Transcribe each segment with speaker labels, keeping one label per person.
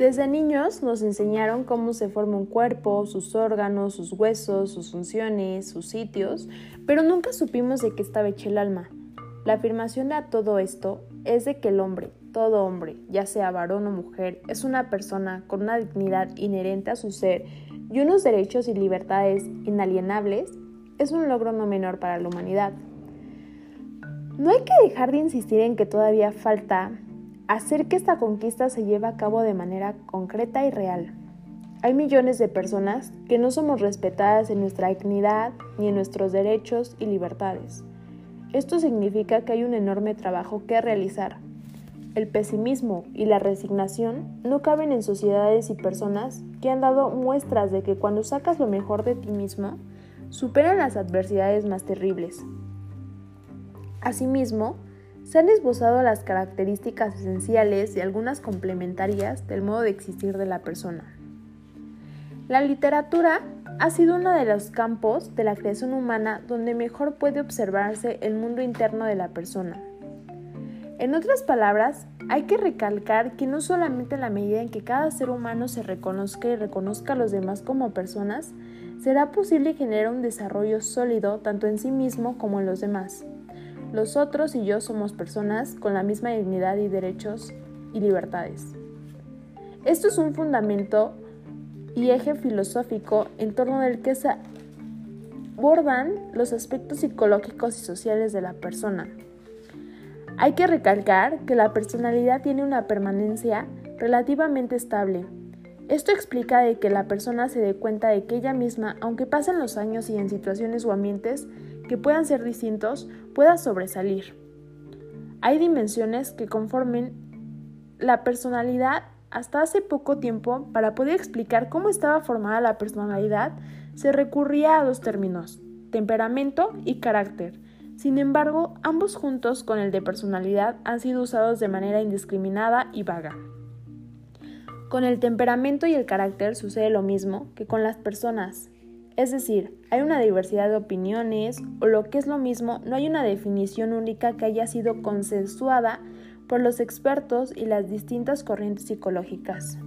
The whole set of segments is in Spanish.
Speaker 1: Desde niños nos enseñaron cómo se forma un cuerpo, sus órganos, sus huesos, sus funciones, sus sitios, pero nunca supimos de qué estaba hecho el alma. La afirmación de todo esto es de que el hombre, todo hombre, ya sea varón o mujer, es una persona con una dignidad inherente a su ser y unos derechos y libertades inalienables, es un logro no menor para la humanidad. No hay que dejar de insistir en que todavía falta hacer que esta conquista se lleve a cabo de manera concreta y real. Hay millones de personas que no somos respetadas en nuestra dignidad ni en nuestros derechos y libertades. Esto significa que hay un enorme trabajo que realizar. El pesimismo y la resignación no caben en sociedades y personas que han dado muestras de que cuando sacas lo mejor de ti mismo, superan las adversidades más terribles. Asimismo, se han esbozado las características esenciales y algunas complementarias del modo de existir de la persona. La literatura ha sido uno de los campos de la creación humana donde mejor puede observarse el mundo interno de la persona. En otras palabras, hay que recalcar que no solamente en la medida en que cada ser humano se reconozca y reconozca a los demás como personas, será posible generar un desarrollo sólido tanto en sí mismo como en los demás. Los otros y yo somos personas con la misma dignidad y derechos y libertades. Esto es un fundamento y eje filosófico en torno del que se abordan los aspectos psicológicos y sociales de la persona. Hay que recalcar que la personalidad tiene una permanencia relativamente estable. Esto explica de que la persona se dé cuenta de que ella misma, aunque pasen los años y en situaciones o ambientes que puedan ser distintos, pueda sobresalir. Hay dimensiones que conformen la personalidad hasta hace poco tiempo, para poder explicar cómo estaba formada la personalidad, se recurría a dos términos, temperamento y carácter. Sin embargo, ambos juntos con el de personalidad han sido usados de manera indiscriminada y vaga. Con el temperamento y el carácter sucede lo mismo que con las personas. Es decir, hay una diversidad de opiniones o lo que es lo mismo, no hay una definición única que haya sido consensuada por los expertos y las distintas corrientes psicológicas.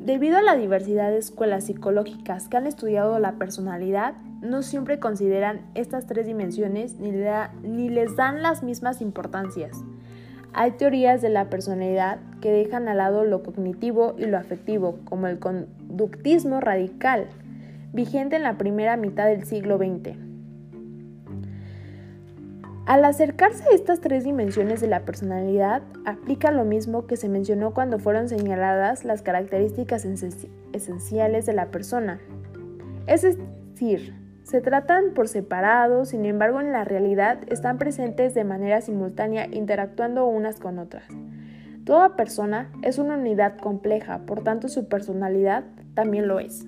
Speaker 1: Debido a la diversidad de escuelas psicológicas que han estudiado la personalidad, no siempre consideran estas tres dimensiones ni, ni, les dan las mismas importancias. Hay teorías de la personalidad que dejan al lado lo cognitivo y lo afectivo, como el conductismo radical, vigente en la primera mitad del siglo XX. Al acercarse a estas tres dimensiones de la personalidad, aplica lo mismo que se mencionó cuando fueron señaladas las características esenciales de la persona. Es decir, se tratan por separado, sin embargo en la realidad están presentes de manera simultánea interactuando unas con otras. Toda persona es una unidad compleja, por tanto su personalidad también lo es.